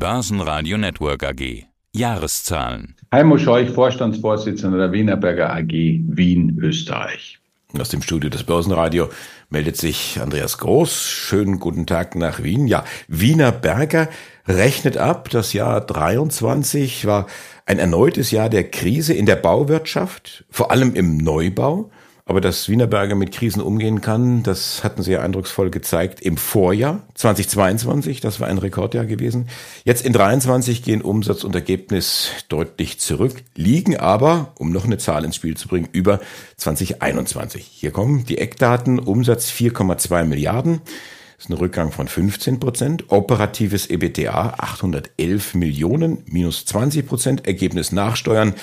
Börsenradio Network AG. Jahreszahlen. Heimo Scheuch, Vorstandsvorsitzender der Wienerberger AG Wien, Österreich. Aus dem Studio des Börsenradio meldet sich Andreas Groß. Schönen guten Tag nach Wien. Ja, Wiener Berger rechnet ab. Das Jahr 23 war ein erneutes Jahr der Krise in der Bauwirtschaft, vor allem im Neubau. Aber dass Wienerberger mit Krisen umgehen kann, das hatten sie ja eindrucksvoll gezeigt im Vorjahr 2022. Das war ein Rekordjahr gewesen. Jetzt in 23 gehen Umsatz und Ergebnis deutlich zurück, liegen aber, um noch eine Zahl ins Spiel zu bringen, über 2021. Hier kommen die Eckdaten. Umsatz 4,2 Milliarden. Das ist ein Rückgang von 15 Prozent. Operatives EBTA 811 Millionen, minus 20 Prozent. Ergebnis nachsteuern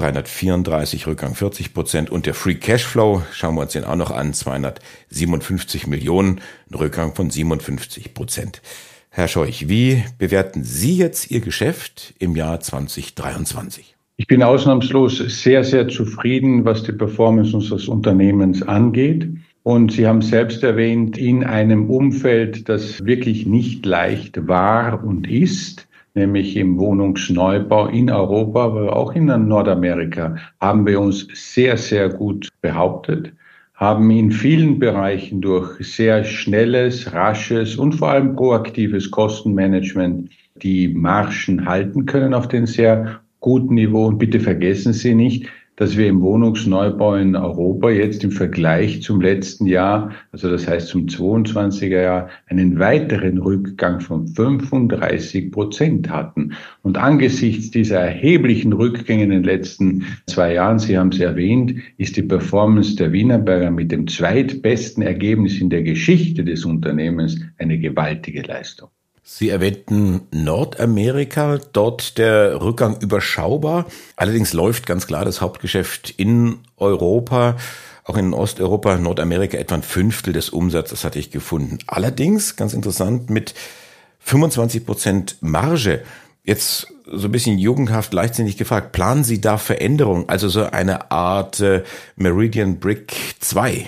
334 Rückgang 40 Prozent und der Free Cashflow, schauen wir uns den auch noch an, 257 Millionen, ein Rückgang von 57 Prozent. Herr Scheuch, wie bewerten Sie jetzt Ihr Geschäft im Jahr 2023? Ich bin ausnahmslos sehr, sehr zufrieden, was die Performance unseres Unternehmens angeht. Und Sie haben selbst erwähnt, in einem Umfeld, das wirklich nicht leicht war und ist, nämlich im Wohnungsneubau in Europa, aber auch in Nordamerika, haben wir uns sehr, sehr gut behauptet, haben in vielen Bereichen durch sehr schnelles, rasches und vor allem proaktives Kostenmanagement die Margen halten können auf den sehr guten Niveau. Und bitte vergessen Sie nicht, dass wir im Wohnungsneubau in Europa jetzt im Vergleich zum letzten Jahr, also das heißt zum 22er Jahr, einen weiteren Rückgang von 35 Prozent hatten. Und angesichts dieser erheblichen Rückgänge in den letzten zwei Jahren, Sie haben es erwähnt, ist die Performance der Wienerberger mit dem zweitbesten Ergebnis in der Geschichte des Unternehmens eine gewaltige Leistung. Sie erwähnten Nordamerika, dort der Rückgang überschaubar. Allerdings läuft ganz klar das Hauptgeschäft in Europa, auch in Osteuropa, Nordamerika etwa ein Fünftel des Umsatzes hatte ich gefunden. Allerdings, ganz interessant, mit 25 Prozent Marge. Jetzt so ein bisschen jugendhaft, leichtsinnig gefragt, planen Sie da Veränderungen, also so eine Art äh, Meridian Brick 2?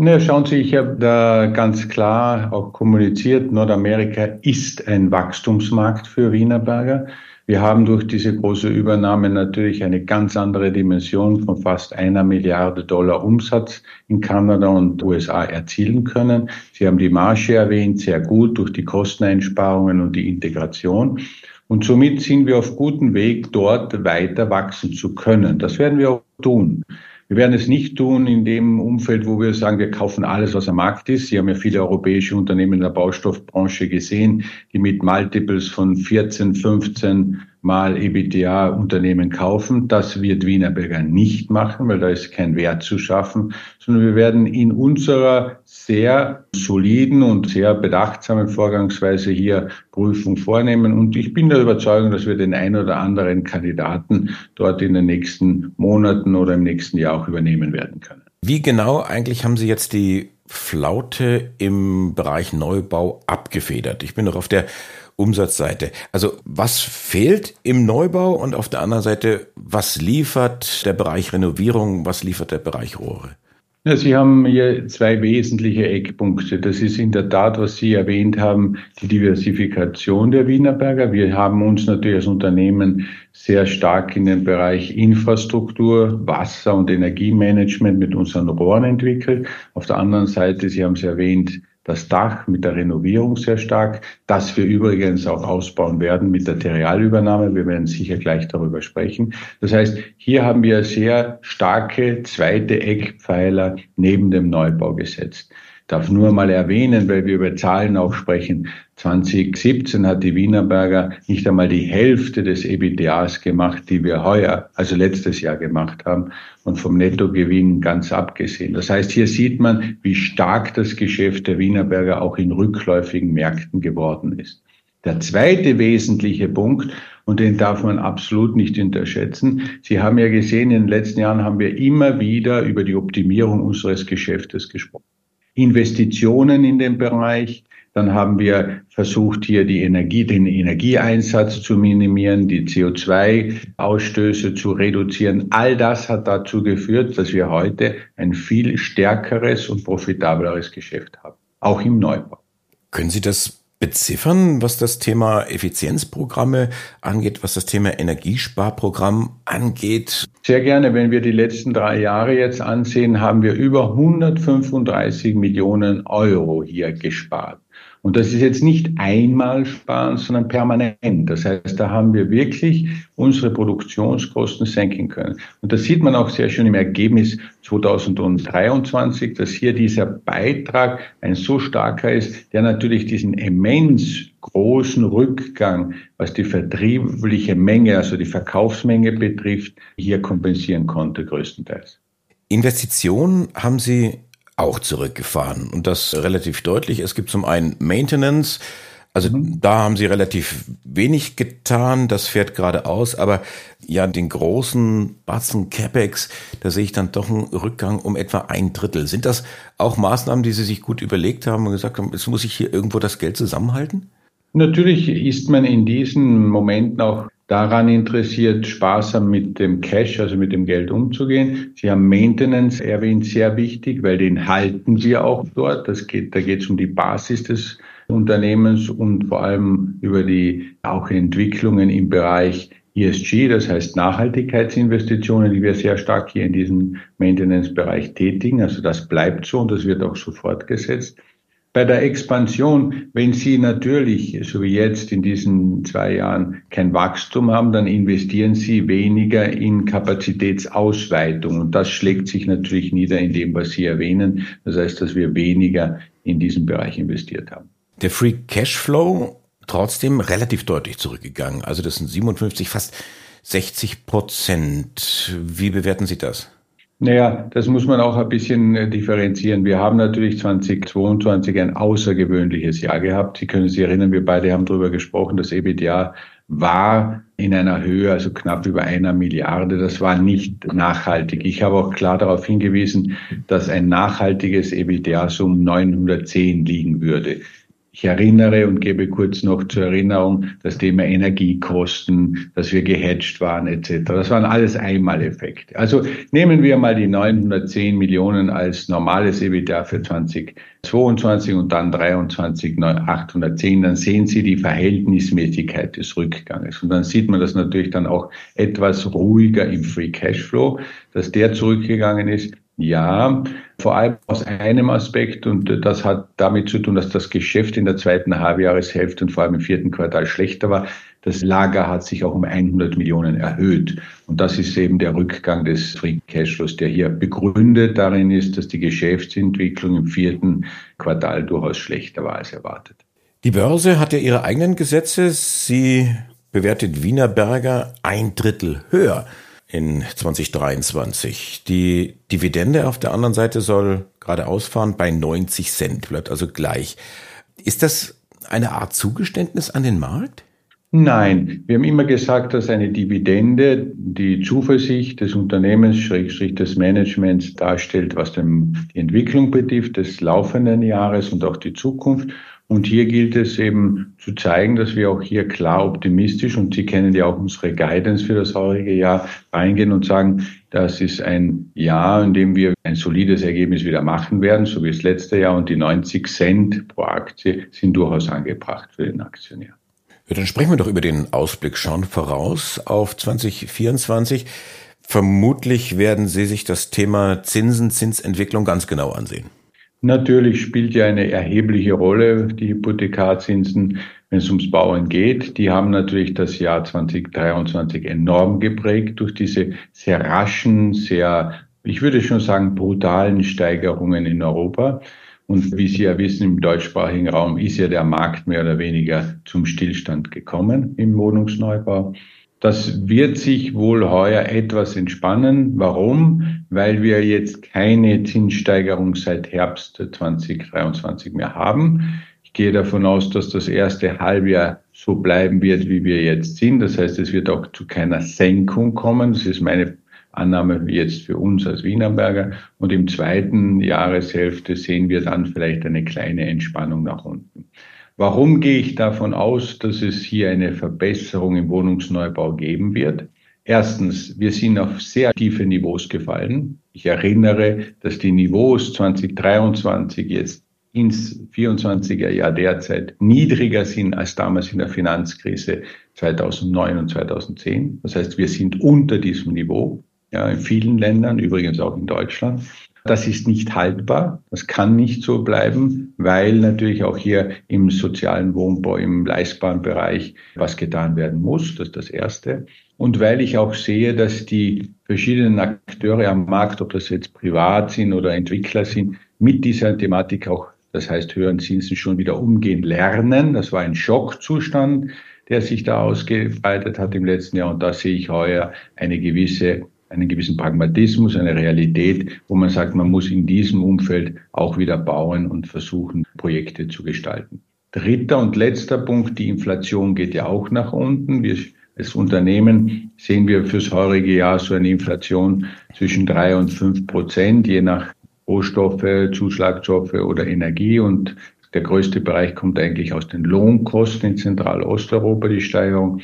Ne, schauen Sie, ich habe da ganz klar auch kommuniziert, Nordamerika ist ein Wachstumsmarkt für Wienerberger. Wir haben durch diese große Übernahme natürlich eine ganz andere Dimension von fast einer Milliarde Dollar Umsatz in Kanada und USA erzielen können. Sie haben die Marge erwähnt, sehr gut durch die Kosteneinsparungen und die Integration. Und somit sind wir auf gutem Weg, dort weiter wachsen zu können. Das werden wir auch tun. Wir werden es nicht tun in dem Umfeld, wo wir sagen, wir kaufen alles, was am Markt ist. Sie haben ja viele europäische Unternehmen in der Baustoffbranche gesehen, die mit Multiples von 14, 15 mal EBITDA Unternehmen kaufen. Das wird Wienerberger nicht machen, weil da ist kein Wert zu schaffen, sondern wir werden in unserer sehr soliden und sehr bedachtsamen Vorgangsweise hier Prüfung vornehmen. Und ich bin der Überzeugung, dass wir den ein oder anderen Kandidaten dort in den nächsten Monaten oder im nächsten Jahr auch übernehmen werden können. Wie genau eigentlich haben Sie jetzt die Flaute im Bereich Neubau abgefedert? Ich bin noch auf der Umsatzseite. Also was fehlt im Neubau und auf der anderen Seite, was liefert der Bereich Renovierung, was liefert der Bereich Rohre? Ja, Sie haben hier zwei wesentliche Eckpunkte. Das ist in der Tat, was Sie erwähnt haben, die Diversifikation der Wienerberger. Wir haben uns natürlich als Unternehmen sehr stark in den Bereich Infrastruktur, Wasser und Energiemanagement mit unseren Rohren entwickelt. Auf der anderen Seite, Sie haben es erwähnt, das Dach mit der Renovierung sehr stark, das wir übrigens auch ausbauen werden mit der Terrialübernahme. Wir werden sicher gleich darüber sprechen. Das heißt, hier haben wir sehr starke zweite Eckpfeiler neben dem Neubau gesetzt darf nur mal erwähnen, weil wir über Zahlen auch sprechen. 2017 hat die Wienerberger nicht einmal die Hälfte des EBITDAs gemacht, die wir heuer, also letztes Jahr gemacht haben und vom Nettogewinn ganz abgesehen. Das heißt, hier sieht man, wie stark das Geschäft der Wienerberger auch in rückläufigen Märkten geworden ist. Der zweite wesentliche Punkt, und den darf man absolut nicht unterschätzen. Sie haben ja gesehen, in den letzten Jahren haben wir immer wieder über die Optimierung unseres Geschäftes gesprochen. Investitionen in den Bereich. Dann haben wir versucht, hier die Energie, den Energieeinsatz zu minimieren, die CO2-Ausstöße zu reduzieren. All das hat dazu geführt, dass wir heute ein viel stärkeres und profitableres Geschäft haben. Auch im Neubau. Können Sie das beziffern, was das Thema Effizienzprogramme angeht, was das Thema Energiesparprogramm angeht? Sehr gerne. Wenn wir die letzten drei Jahre jetzt ansehen, haben wir über 135 Millionen Euro hier gespart. Und das ist jetzt nicht einmal sparen, sondern permanent. Das heißt, da haben wir wirklich unsere Produktionskosten senken können. Und das sieht man auch sehr schön im Ergebnis 2023, dass hier dieser Beitrag ein so starker ist, der natürlich diesen immens großen Rückgang, was die vertriebliche Menge, also die Verkaufsmenge betrifft, hier kompensieren konnte größtenteils. Investitionen haben Sie auch zurückgefahren und das relativ deutlich. Es gibt zum einen Maintenance, also mhm. da haben sie relativ wenig getan, das fährt gerade aus, aber ja, den großen Batzen CapEx, da sehe ich dann doch einen Rückgang um etwa ein Drittel. Sind das auch Maßnahmen, die Sie sich gut überlegt haben und gesagt haben, jetzt muss ich hier irgendwo das Geld zusammenhalten? Natürlich ist man in diesen Momenten auch daran interessiert, sparsam mit dem Cash, also mit dem Geld umzugehen. Sie haben Maintenance erwähnt, sehr wichtig, weil den halten wir auch dort. Das geht, da geht es um die Basis des Unternehmens und vor allem über die auch Entwicklungen im Bereich ESG, das heißt Nachhaltigkeitsinvestitionen, die wir sehr stark hier in diesem Maintenance-Bereich tätigen. Also das bleibt so und das wird auch so fortgesetzt. Bei der Expansion, wenn Sie natürlich, so wie jetzt in diesen zwei Jahren, kein Wachstum haben, dann investieren Sie weniger in Kapazitätsausweitung. Und das schlägt sich natürlich nieder in dem, was Sie erwähnen. Das heißt, dass wir weniger in diesem Bereich investiert haben. Der Free Cashflow trotzdem relativ deutlich zurückgegangen. Also das sind 57, fast 60 Prozent. Wie bewerten Sie das? Naja, das muss man auch ein bisschen äh, differenzieren. Wir haben natürlich 2022 ein außergewöhnliches Jahr gehabt. Sie können sich erinnern, wir beide haben darüber gesprochen, das EBITDA war in einer Höhe, also knapp über einer Milliarde. Das war nicht nachhaltig. Ich habe auch klar darauf hingewiesen, dass ein nachhaltiges EBITDA so um 910 liegen würde. Ich erinnere und gebe kurz noch zur Erinnerung das Thema Energiekosten, dass wir gehatcht waren etc. Das waren alles Einmaleffekte. Also nehmen wir mal die 910 Millionen als normales EBITDA für 2022 und dann 23 810, dann sehen Sie die Verhältnismäßigkeit des Rückganges. Und dann sieht man das natürlich dann auch etwas ruhiger im Free Cashflow, dass der zurückgegangen ist. Ja, vor allem aus einem Aspekt und das hat damit zu tun, dass das Geschäft in der zweiten Halbjahreshälfte und vor allem im vierten Quartal schlechter war. Das Lager hat sich auch um 100 Millionen erhöht. Und das ist eben der Rückgang des Free Cashflows, der hier begründet darin ist, dass die Geschäftsentwicklung im vierten Quartal durchaus schlechter war als erwartet. Die Börse hat ja ihre eigenen Gesetze. Sie bewertet Wienerberger ein Drittel höher in 2023. Die Dividende auf der anderen Seite soll gerade ausfahren bei 90 Cent, bleibt also gleich. Ist das eine Art Zugeständnis an den Markt? Nein, wir haben immer gesagt, dass eine Dividende die Zuversicht des Unternehmens, Schrägstrich des Managements darstellt, was die Entwicklung betrifft, des laufenden Jahres und auch die Zukunft. Und hier gilt es eben zu zeigen, dass wir auch hier klar optimistisch, und Sie kennen ja auch unsere Guidance für das heurige Jahr, reingehen und sagen, das ist ein Jahr, in dem wir ein solides Ergebnis wieder machen werden, so wie das letzte Jahr, und die 90 Cent pro Aktie sind durchaus angebracht für den Aktionär. Ja, dann sprechen wir doch über den Ausblick, schauen voraus auf 2024. Vermutlich werden Sie sich das Thema Zinsen, Zinsentwicklung ganz genau ansehen. Natürlich spielt ja eine erhebliche Rolle die Hypothekarzinsen, wenn es ums Bauen geht. Die haben natürlich das Jahr 2023 enorm geprägt durch diese sehr raschen, sehr, ich würde schon sagen, brutalen Steigerungen in Europa. Und wie Sie ja wissen, im deutschsprachigen Raum ist ja der Markt mehr oder weniger zum Stillstand gekommen im Wohnungsneubau. Das wird sich wohl heuer etwas entspannen. Warum? Weil wir jetzt keine Zinssteigerung seit Herbst 2023 mehr haben. Ich gehe davon aus, dass das erste Halbjahr so bleiben wird, wie wir jetzt sind. Das heißt, es wird auch zu keiner Senkung kommen. Das ist meine Annahme jetzt für uns als Wienerberger. Und im zweiten Jahreshälfte sehen wir dann vielleicht eine kleine Entspannung nach unten. Warum gehe ich davon aus, dass es hier eine Verbesserung im Wohnungsneubau geben wird? Erstens, wir sind auf sehr tiefe Niveaus gefallen. Ich erinnere, dass die Niveaus 2023 jetzt ins 24er Jahr derzeit niedriger sind als damals in der Finanzkrise 2009 und 2010. Das heißt, wir sind unter diesem Niveau, ja, in vielen Ländern, übrigens auch in Deutschland. Das ist nicht haltbar. Das kann nicht so bleiben, weil natürlich auch hier im sozialen Wohnbau, im leistbaren Bereich was getan werden muss. Das ist das Erste. Und weil ich auch sehe, dass die verschiedenen Akteure am Markt, ob das jetzt privat sind oder Entwickler sind, mit dieser Thematik auch, das heißt höheren Zinsen schon wieder umgehen lernen. Das war ein Schockzustand, der sich da ausgebreitet hat im letzten Jahr. Und da sehe ich heuer eine gewisse einen gewissen Pragmatismus, eine Realität, wo man sagt, man muss in diesem Umfeld auch wieder bauen und versuchen, Projekte zu gestalten. Dritter und letzter Punkt, die Inflation geht ja auch nach unten. Wir als Unternehmen sehen wir fürs heurige Jahr so eine Inflation zwischen drei und fünf Prozent, je nach Rohstoffe, Zuschlagstoffe oder Energie. Und der größte Bereich kommt eigentlich aus den Lohnkosten in Zentralosteuropa, die Steigerung.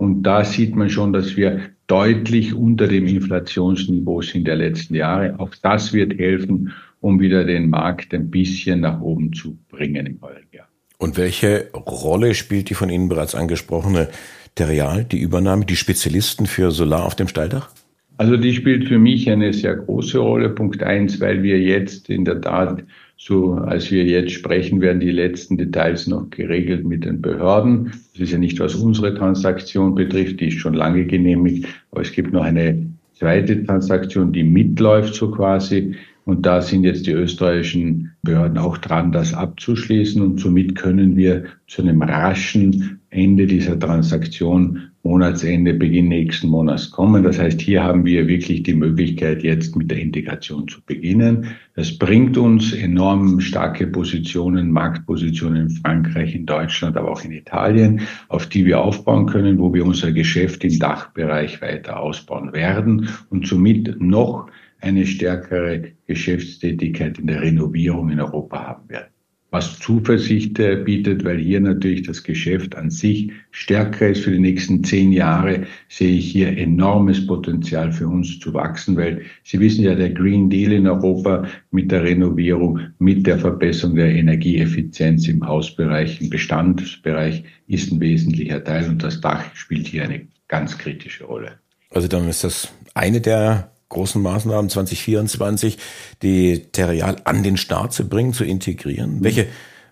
Und da sieht man schon, dass wir deutlich unter dem Inflationsniveau sind der letzten Jahre. Auch das wird helfen, um wieder den Markt ein bisschen nach oben zu bringen im heurigen Jahr. Und welche Rolle spielt die von Ihnen bereits angesprochene Terial, die Übernahme, die Spezialisten für Solar auf dem Stalldach? Also die spielt für mich eine sehr große Rolle. Punkt eins, weil wir jetzt in der Tat so als wir jetzt sprechen, werden die letzten Details noch geregelt mit den Behörden. Das ist ja nicht, was unsere Transaktion betrifft, die ist schon lange genehmigt, aber es gibt noch eine zweite Transaktion, die mitläuft so quasi. Und da sind jetzt die österreichischen Behörden auch dran, das abzuschließen. Und somit können wir zu einem raschen Ende dieser Transaktion Monatsende, Beginn nächsten Monats kommen. Das heißt, hier haben wir wirklich die Möglichkeit, jetzt mit der Integration zu beginnen. Das bringt uns enorm starke Positionen, Marktpositionen in Frankreich, in Deutschland, aber auch in Italien, auf die wir aufbauen können, wo wir unser Geschäft im Dachbereich weiter ausbauen werden und somit noch eine stärkere Geschäftstätigkeit in der Renovierung in Europa haben werden was Zuversicht äh, bietet, weil hier natürlich das Geschäft an sich stärker ist. Für die nächsten zehn Jahre sehe ich hier enormes Potenzial für uns zu wachsen, weil Sie wissen ja, der Green Deal in Europa mit der Renovierung, mit der Verbesserung der Energieeffizienz im Hausbereich, im Bestandsbereich ist ein wesentlicher Teil und das Dach spielt hier eine ganz kritische Rolle. Also dann ist das eine der großen Maßnahmen 2024, die Terrial an den Start zu bringen, zu integrieren? Mhm. Welche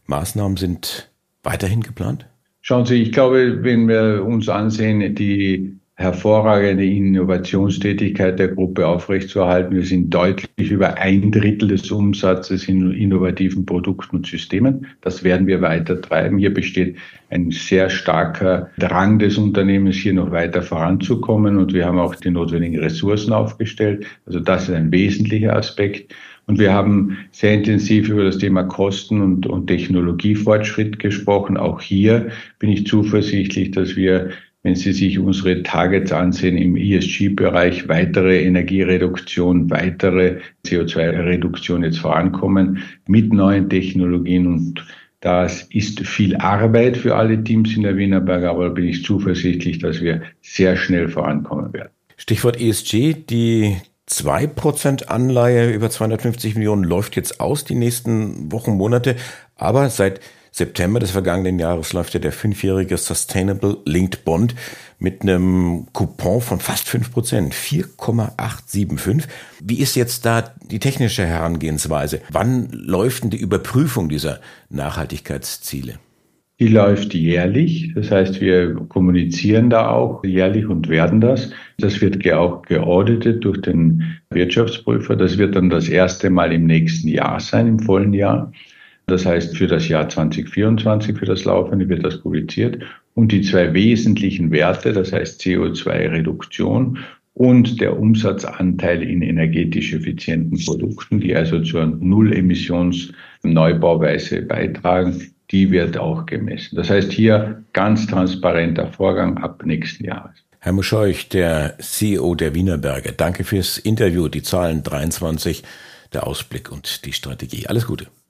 Maßnahmen sind weiterhin geplant? Schauen Sie, ich glaube, wenn wir uns ansehen, die hervorragende Innovationstätigkeit der Gruppe aufrechtzuerhalten. Wir sind deutlich über ein Drittel des Umsatzes in innovativen Produkten und Systemen. Das werden wir weiter treiben. Hier besteht ein sehr starker Drang des Unternehmens, hier noch weiter voranzukommen. Und wir haben auch die notwendigen Ressourcen aufgestellt. Also das ist ein wesentlicher Aspekt. Und wir haben sehr intensiv über das Thema Kosten und, und Technologiefortschritt gesprochen. Auch hier bin ich zuversichtlich, dass wir wenn Sie sich unsere Targets ansehen im ESG-Bereich, weitere Energiereduktion, weitere CO2-Reduktion jetzt vorankommen mit neuen Technologien und das ist viel Arbeit für alle Teams in der Wienerberg, aber da bin ich zuversichtlich, dass wir sehr schnell vorankommen werden. Stichwort ESG, die 2% Anleihe über 250 Millionen läuft jetzt aus die nächsten Wochen, Monate, aber seit September des vergangenen Jahres läuft ja der fünfjährige Sustainable Linked Bond mit einem Coupon von fast fünf Prozent, 4,875. Wie ist jetzt da die technische Herangehensweise? Wann läuft denn die Überprüfung dieser Nachhaltigkeitsziele? Die läuft jährlich. Das heißt, wir kommunizieren da auch jährlich und werden das. Das wird auch geauditet durch den Wirtschaftsprüfer. Das wird dann das erste Mal im nächsten Jahr sein, im vollen Jahr. Das heißt, für das Jahr 2024, für das laufende, wird das publiziert. Und die zwei wesentlichen Werte, das heißt CO2-Reduktion und der Umsatzanteil in energetisch effizienten Produkten, die also zur Null-Emissions-Neubauweise beitragen, die wird auch gemessen. Das heißt hier ganz transparenter Vorgang ab nächsten Jahres. Herr Muscheuch, der CEO der Wienerberger, danke fürs Interview, die Zahlen 23, der Ausblick und die Strategie. Alles Gute.